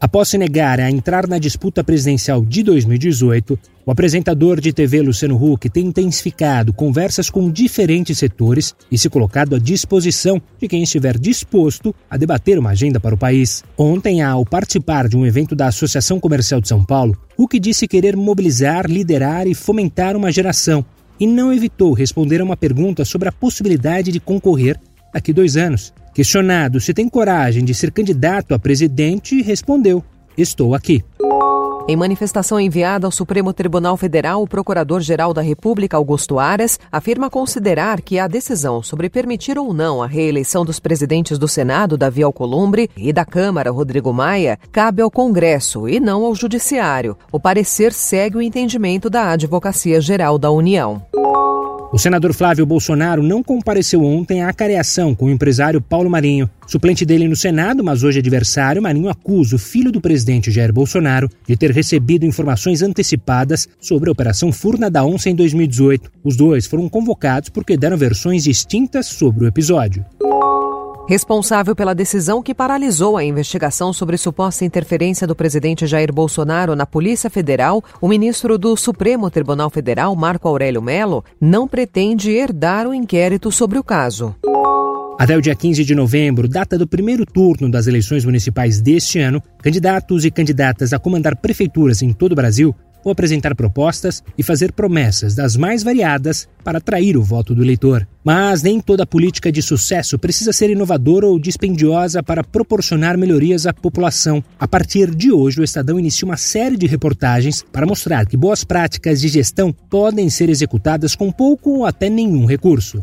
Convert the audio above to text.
Após se negar a entrar na disputa presidencial de 2018, o apresentador de TV Luciano Huck tem intensificado conversas com diferentes setores e se colocado à disposição de quem estiver disposto a debater uma agenda para o país. Ontem, ao participar de um evento da Associação Comercial de São Paulo, Huck disse querer mobilizar, liderar e fomentar uma geração e não evitou responder a uma pergunta sobre a possibilidade de concorrer daqui dois anos. Questionado se tem coragem de ser candidato a presidente, respondeu: Estou aqui. Em manifestação enviada ao Supremo Tribunal Federal, o Procurador-Geral da República, Augusto Aras, afirma considerar que a decisão sobre permitir ou não a reeleição dos presidentes do Senado, Davi Alcolumbre, e da Câmara, Rodrigo Maia, cabe ao Congresso e não ao Judiciário. O parecer segue o entendimento da Advocacia Geral da União. O senador Flávio Bolsonaro não compareceu ontem à acareação com o empresário Paulo Marinho. Suplente dele no Senado, mas hoje adversário, Marinho acusa o filho do presidente Jair Bolsonaro de ter recebido informações antecipadas sobre a Operação Furna da Onça em 2018. Os dois foram convocados porque deram versões distintas sobre o episódio. Responsável pela decisão que paralisou a investigação sobre suposta interferência do presidente Jair Bolsonaro na Polícia Federal, o ministro do Supremo Tribunal Federal, Marco Aurélio Melo, não pretende herdar o inquérito sobre o caso. Até o dia 15 de novembro, data do primeiro turno das eleições municipais deste ano, candidatos e candidatas a comandar prefeituras em todo o Brasil vão apresentar propostas e fazer promessas das mais variadas para atrair o voto do eleitor. Mas nem toda política de sucesso precisa ser inovadora ou dispendiosa para proporcionar melhorias à população. A partir de hoje, o Estadão inicia uma série de reportagens para mostrar que boas práticas de gestão podem ser executadas com pouco ou até nenhum recurso.